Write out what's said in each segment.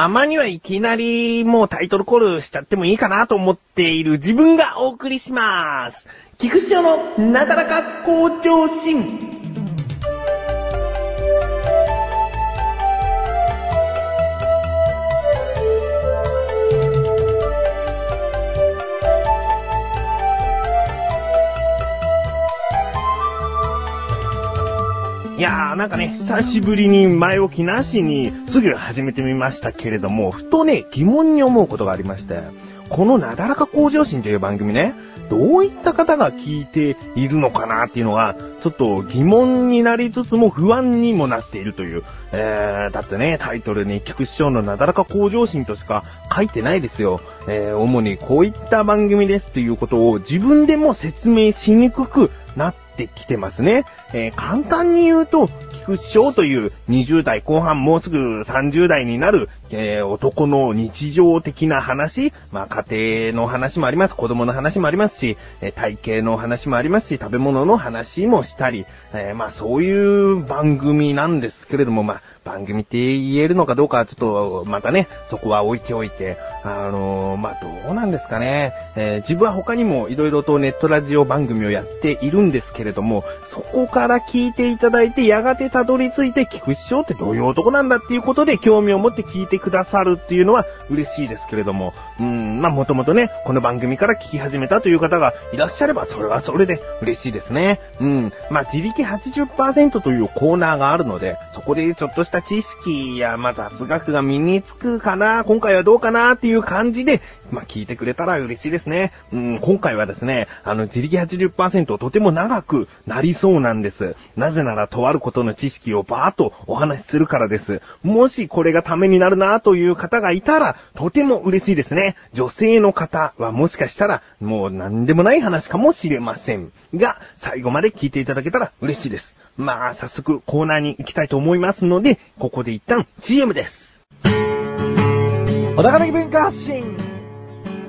たまにはいきなりもうタイトルコールしちゃってもいいかなと思っている自分がお送りします。菊池のなだらか向上心。やーなんかね、久しぶりに前置きなしにすぐ始めてみましたけれども、ふとね、疑問に思うことがありまして、このなだらか向上心という番組ね、どういった方が聞いているのかなっていうのが、ちょっと疑問になりつつも不安にもなっているという。えー、だってね、タイトルに菊師匠のなだらか向上心としか書いてないですよ。えー、主にこういった番組ですということを自分でも説明しにくくなってきてますね。えー、簡単に言うと、菊池翔という20代後半もうすぐ30代になる、えー、男の日常的な話、まあ家庭の話もあります、子供の話もありますし、え、体型の話もありますし、食べ物の話もしたり、えー、まあそういう番組なんですけれども、まあ番組って言えるのかどうかちょっと、またね、そこは置いておいて、あのー、まあ、どうなんですかね。えー、自分は他にも色々とネットラジオ番組をやっているんですけれども、そこから聞いていただいて、やがてたどり着いて、菊池翔ってどういう男なんだっていうことで興味を持って聞いてくださるっていうのは嬉しいですけれども、うん、まあ、もともとね、この番組から聞き始めたという方がいらっしゃれば、それはそれで嬉しいですね。うん、まあ、自力80%というコーナーがあるので、そこでちょっとした知識や、まあ、雑学が身につくかな、今回はどうかなっていう感じで、まあ、聞いてくれたら嬉しいですね。うん、今回はですね、あの、自力80%とても長くなりそうなんです。なぜなら、とあることの知識をバーっとお話しするからです。もしこれがためになるなという方がいたら、とても嬉しいですね。女性の方はもしかしたら、もう何でもない話かもしれません。が、最後まで聞いていただけたら嬉しいです。まあ、早速コーナーに行きたいと思いますので、ここで一旦 CM です。小高的文化発信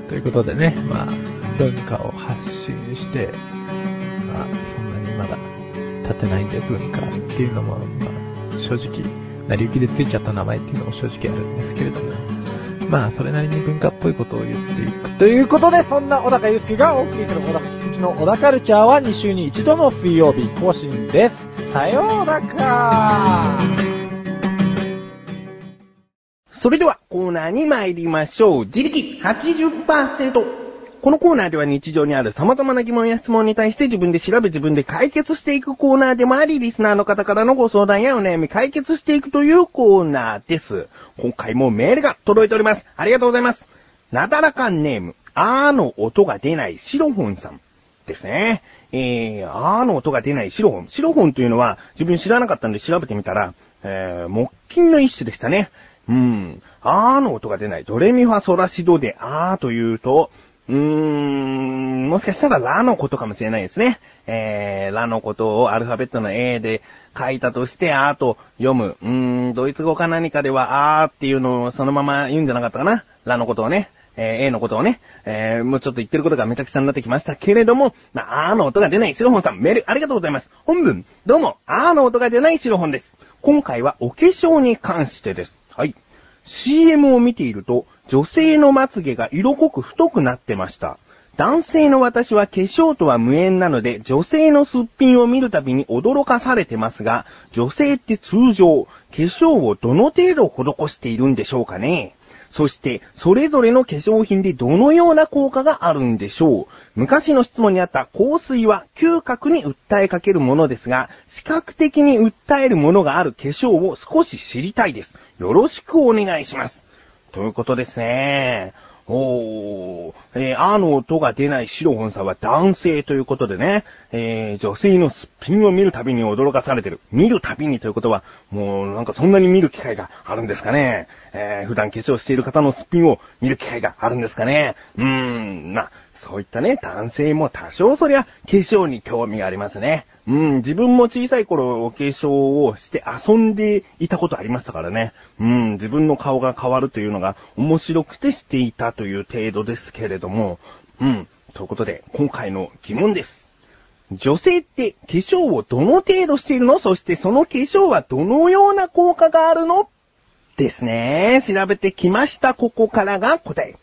ということでね、まあ、文化を発信して、まあ、そんなにまだ立てないんで文化っていうのも、まあ、正直、成り行きでついちゃった名前っていうのも正直あるんですけれども、まあ、それなりに文化っぽいことを言っていく。ということで、そんな小高祐介がお送りする小高の小高カルチャーは2週に一度の水曜日更新です。さようならそれではコーナーに参りましょう。自力80%。このコーナーでは日常にある様々な疑問や質問に対して自分で調べ自分で解決していくコーナーでもあり、リスナーの方からのご相談やお悩み解決していくというコーナーです。今回もメールが届いております。ありがとうございます。なだらかネーム、あーの音が出ないシロフォンさんですね。えー、あーの音が出ないシロフォン。シロフォンというのは自分知らなかったんで調べてみたら、えー、木琴の一種でしたね。うん。あーの音が出ない。ドレミファソラシドであーというと、うーん、もしかしたらラのことかもしれないですね。えー、ラのことをアルファベットの A で書いたとして、あーと読む。うーん、ドイツ語か何かではあーっていうのをそのまま言うんじゃなかったかな。ラのことをね。えー、A のことをね、えー、もうちょっと言ってることがめちゃくちゃになってきましたけれども、まあ、あーの音が出ないシロホンさん、メールありがとうございます。本文、どうも、あーの音が出ないシロホンです。今回はお化粧に関してです。はい。CM を見ていると、女性のまつげが色濃く太くなってました。男性の私は化粧とは無縁なので、女性のすっぴんを見るたびに驚かされてますが、女性って通常、化粧をどの程度施しているんでしょうかねそして、それぞれの化粧品でどのような効果があるんでしょう？昔の質問にあった香水は嗅覚に訴えかけるものですが、視覚的に訴えるものがある化粧を少し知りたいです。よろしくお願いします。ということですね。おー、えー、あの音が出ないシロホンさんは男性ということでね、えー、女性のすっぴんを見るたびに驚かされてる。見るたびにということは、もうなんかそんなに見る機会があるんですかね。えー、普段化粧している方のすっぴんを見る機会があるんですかね。うーん、まあ、そういったね、男性も多少そりゃ化粧に興味がありますね。うん、自分も小さい頃お化粧をして遊んでいたことありましたからね。うん、自分の顔が変わるというのが面白くてしていたという程度ですけれども。うん、ということで、今回の疑問です。女性って化粧をどの程度しているの？そしてその化粧はどのような効果があるの？ですね。調べてきました。ここからが答え。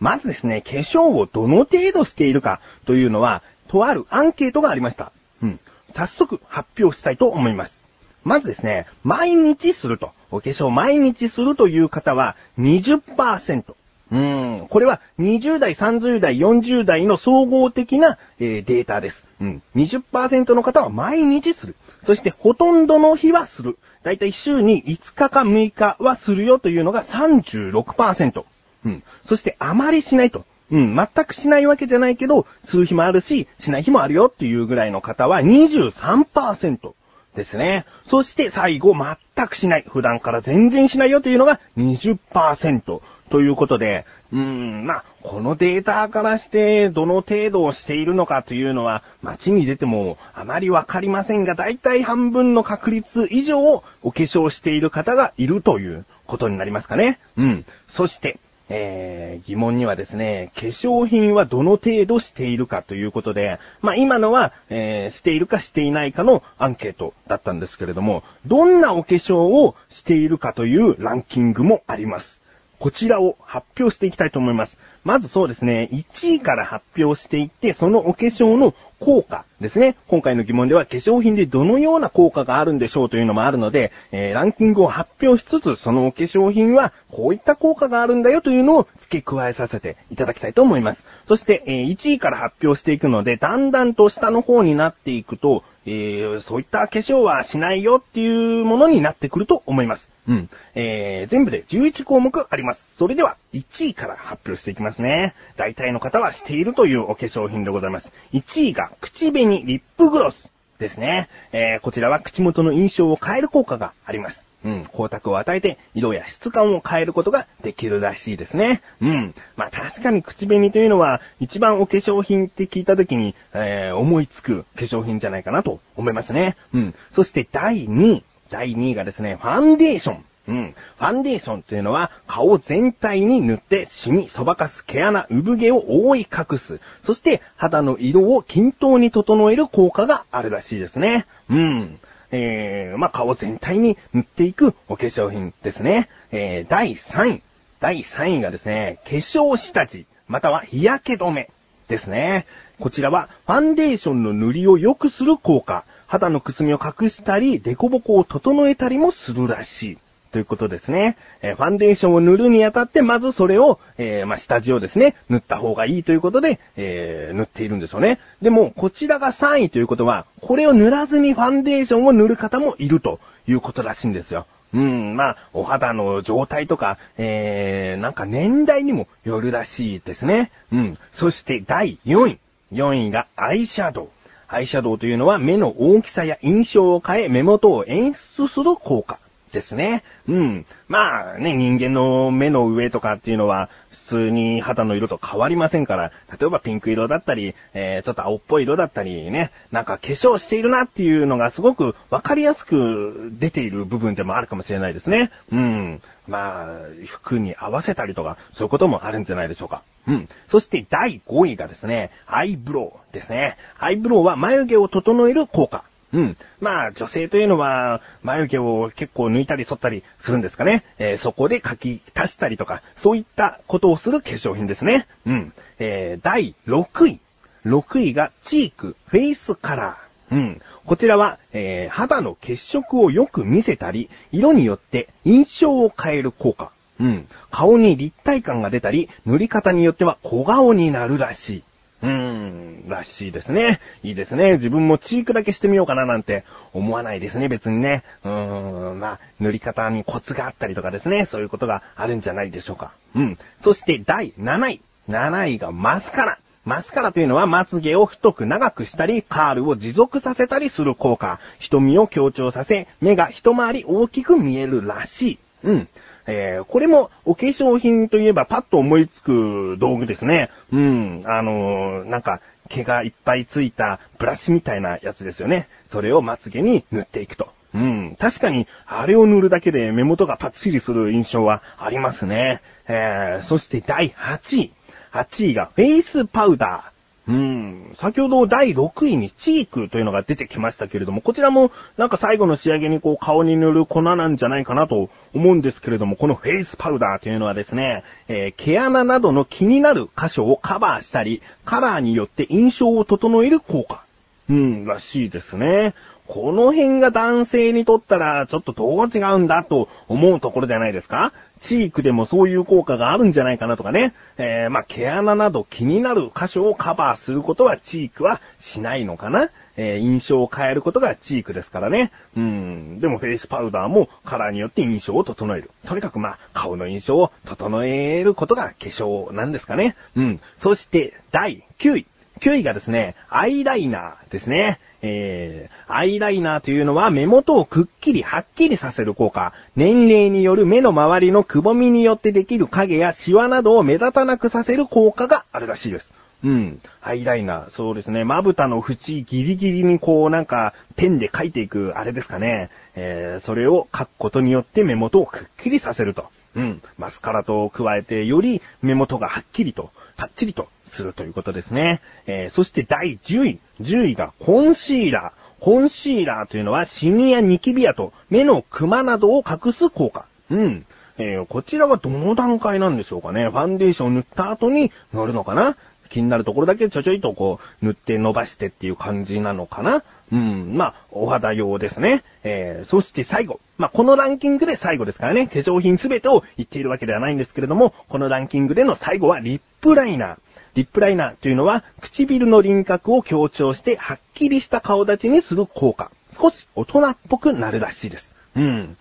まずですね、化粧をどの程度しているかというのは、とあるアンケートがありました。うん。早速発表したいと思います。まずですね、毎日すると。お化粧毎日するという方は20%。うーん、これは20代、30代、40代の総合的な、えーデータです。うん。20%の方は毎日する。そしてほとんどの日はする。だいたい週に5日か6日はするよというのが36%。うん。そしてあまりしないと。うん、全くしないわけじゃないけど、する日もあるし、しない日もあるよっていうぐらいの方は23%ですね。そして最後、全くしない。普段から全然しないよというのが20%ということで、うーん、まあ、このデータからして、どの程度をしているのかというのは、街に出てもあまりわかりませんが、だいたい半分の確率以上お化粧している方がいるということになりますかね。うん。そして、えー、疑問にはですね、化粧品はどの程度しているかということで、まあ今のは、えー、しているかしていないかのアンケートだったんですけれども、どんなお化粧をしているかというランキングもあります。こちらを発表していきたいと思います。まずそうですね、1位から発表していって、そのお化粧の効果ですね。今回の疑問では化粧品でどのような効果があるんでしょうというのもあるので、えーランキングを発表しつつ、そのお化粧品はこういった効果があるんだよというのを付け加えさせていただきたいと思います。そして、えー1位から発表していくので、だんだんと下の方になっていくと、えーそういった化粧はしないよっていうものになってくると思います。うん。えー、全部で11項目あります。それでは、1位から発表していきますね。大体の方はしているというお化粧品でございます。1位が、口紅リップグロスですね。えー、こちらは口元の印象を変える効果があります。うん、光沢を与えて、色や質感を変えることができるらしいですね。うん。まあ確かに口紅というのは、一番お化粧品って聞いたときに、えー、思いつく化粧品じゃないかなと思いますね。うん。そして第2位。第2位がですね、ファンデーション。うん。ファンデーションというのは、顔全体に塗って、シミ、そばかす、毛穴、産毛を覆い隠す。そして、肌の色を均等に整える効果があるらしいですね。うん。えー、まあ、顔全体に塗っていくお化粧品ですね。えー、第3位。第3位がですね、化粧下地、または日焼け止めですね。こちらは、ファンデーションの塗りを良くする効果。肌のくすみを隠したり、デコボコを整えたりもするらしい。ということですね。えーファンデーションを塗るにあたって、まずそれを、えーまあ、下地をですね、塗った方がいいということで、えー塗っているんですよね。でも、こちらが3位ということは、これを塗らずにファンデーションを塗る方もいるということらしいんですよ。うん、まあ、お肌の状態とか、えー、なんか年代にもよるらしいですね。うん。そして第4位。4位がアイシャドウ。アイシャドウというのは目の大きさや印象を変え目元を演出する効果ですね。うん。まあね、人間の目の上とかっていうのは普通に肌の色と変わりませんから、例えばピンク色だったり、えー、ちょっと青っぽい色だったりね、なんか化粧しているなっていうのがすごくわかりやすく出ている部分でもあるかもしれないですね。うん。まあ、服に合わせたりとか、そういうこともあるんじゃないでしょうか。うん。そして第5位がですね、アイブロウですね。アイブロウは眉毛を整える効果。うん。まあ、女性というのは、眉毛を結構抜いたり剃ったりするんですかね。えーそこで書き足したりとか、そういったことをする化粧品ですね。うん。えー第6位。6位がチーク、フェイスカラー。うん。こちらは、えー肌の血色をよく見せたり、色によって印象を変える効果。うん。顔に立体感が出たり、塗り方によっては小顔になるらしい。うーん、らしいですね。いいですね。自分もチークだけしてみようかななんて思わないですね、別にね。うーん、まあ、塗り方にコツがあったりとかですね。そういうことがあるんじゃないでしょうか。うん。そして第7位。7位がマスカラ。マスカラというのはまつげを太く長くしたり、カールを持続させたりする効果。瞳を強調させ、目が一回り大きく見えるらしい。うん。えー、これもお化粧品といえばパッと思いつく道具ですね。うん。あのーなんか、毛がいっぱいついたブラシみたいなやつですよね。それをまつげに塗っていくと。うん。確かに、あれを塗るだけで目元がパッチリする印象はありますね。えー、そして第8位。8位がフェイスパウダー。うん。先ほど第6位にチークというのが出てきましたけれども、こちらもなんか最後の仕上げにこう顔に塗る粉なんじゃないかなと思うんですけれども、このフェイスパウダーというのはですね、えー毛穴などの気になる箇所をカバーしたり、カラーによって印象を整える効果。うん、らしいですね。この辺が男性にとったらちょっとどう違うんだと思うところじゃないですか？チークでもそういう効果があるんじゃないかなとかね。えー、まあ、毛穴など気になる箇所をカバーすることはチークはしないのかな？えー、印象を変えることがチークですからね。うん。でもフェイスパウダーもカラーによって印象を整える。とにかくまあ、顔の印象を整えることが化粧なんですかね。うん。そして、第9位。9位がですね、アイライナーですね。えー、アイライナーというのは目元をくっきりはっきりさせる効果。年齢による目の周りのくぼみによってできる影やシワなどを目立たなくさせる効果があるらしいです。うん。アイライナー。そうですね。まぶたの縁ギリギリにこうなんかペンで描いていくあれですかね。えー、それを描くことによって目元をくっきりさせると。うん。マスカラと加えてより目元がはっきりと、パッチリとするということですね。えー、そして第10位。10位がコンシーラー。コンシーラーというのはシミやニキビ跡、目のクマなどを隠す効果。うん。えー、こちらはどの段階なんでしょうかね。ファンデーションを塗った後に塗るのかな気になるところだけちょちょいとこう、塗って伸ばしてっていう感じなのかなうん、まあ、お肌用ですね。えー、そして最後。まあ、このランキングで最後ですからね、化粧品すべてを言っているわけではないんですけれども、このランキングでの最後はリップライナー。リップライナーというのは、唇の輪郭を強調して、はっきりした顔立ちにする効果。少し大人っぽくなるらしいです。うん。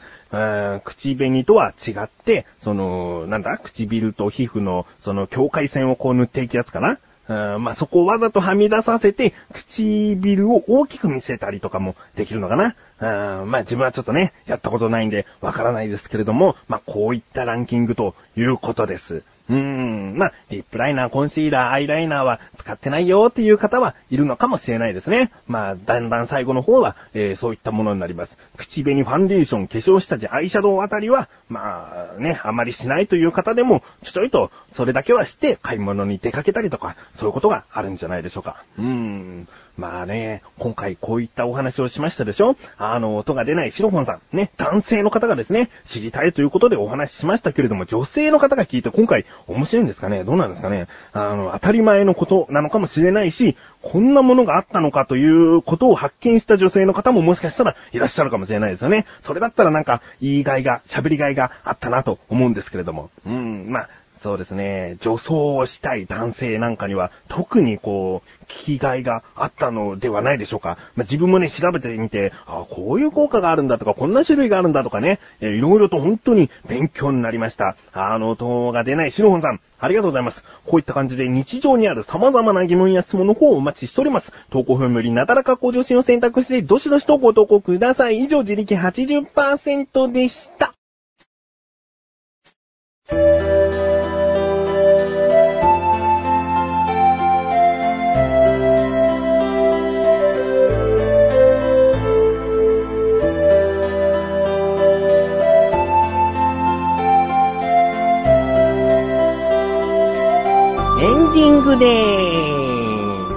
口紅とは違って、その、なんだ、唇と皮膚の、その境界線をこう塗っていくやつかな？まあ、そこをわざとはみ出させて、唇を大きく見せたりとかもできるのかな？まあ、自分はちょっとね、やったことないんで、わからないですけれども、まあ、こういったランキングということです。うーん、まあ、リップライナー、コンシーラー、アイライナーは使ってないよっていう方はいるのかもしれないですね。まあ、だんだん最後の方は、えーそういったものになります。口紅、ファンデーション、化粧下地、アイシャドウあたりは、まあ、ね、あまりしないという方でも、ちょちょいと、それだけはして、買い物に出かけたりとか、そういうことがあるんじゃないでしょうか。うーん。まあね、今回こういったお話をしましたでしょ？あの、音が出ないシロフォンさん、ね、男性の方がですね、知りたいということでお話ししましたけれども、女性の方が聞いて今回面白いんですかね？どうなんですかね？あの、当たり前のことなのかもしれないし、こんなものがあったのかということを発見した女性の方ももしかしたらいらっしゃるかもしれないですよね。それだったらなんか、言いがいが、喋りがいがあったなと思うんですけれども。うん、まあ、そうですね。女装をしたい男性なんかには特にこう、聞きがいがあったのではないでしょうか。まあ、自分もね、調べてみて、あこういう効果があるんだとか、こんな種類があるんだとかね、えーいろいろと本当に勉強になりました。あの、音が出ないシロホンさん、ありがとうございます。こういった感じで日常にある様々な疑問や質問の方をお待ちしております。投稿フォームよりなだらか向上心を選択して、どしどしとご投稿ください。以上、自力80%でした。でー。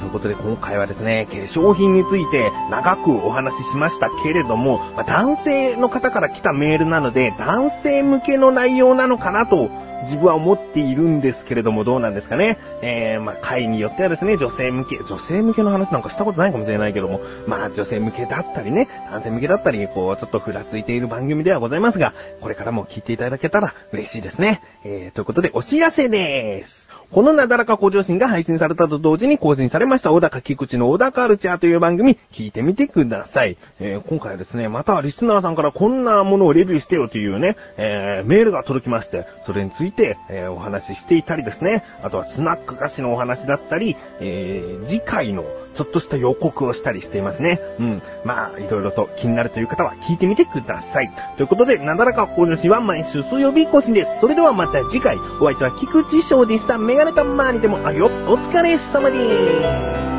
ということで今回はですね、化粧品について長くお話ししましたけれども、まあ男性の方から来たメールなので、男性向けの内容なのかなと自分は思っているんですけれども、どうなんですかね。えー、まあ、回によってはですね、女性向け、女性向けの話なんかしたことないかもしれないけども、まあ、女性向けだったりね、男性向けだったり、こう、ちょっとふらついている番組ではございますが、これからも聞いていただけたら嬉しいですね。えー、ということで、お知らせです。このなだらか向上心が配信されたと同時に更新されました小高菊池の小高カルチャーという番組聞いてみてください。えー今回はですね、またリスナーさんからこんなものをレビューしてよというね、えーメールが届きまして、それについて、えーお話ししていたりですね、あとはスナック菓子のお話だったり、えー次回のちょっとした予告をしたりしていますね。うん。まあ、いろいろと気になるという方は聞いてみてください。ということで、なだらか向上心は毎週水曜日更新です。それではまた次回、お相手は菊池翔でした。メガネたまにでもあよ。お疲れ様です。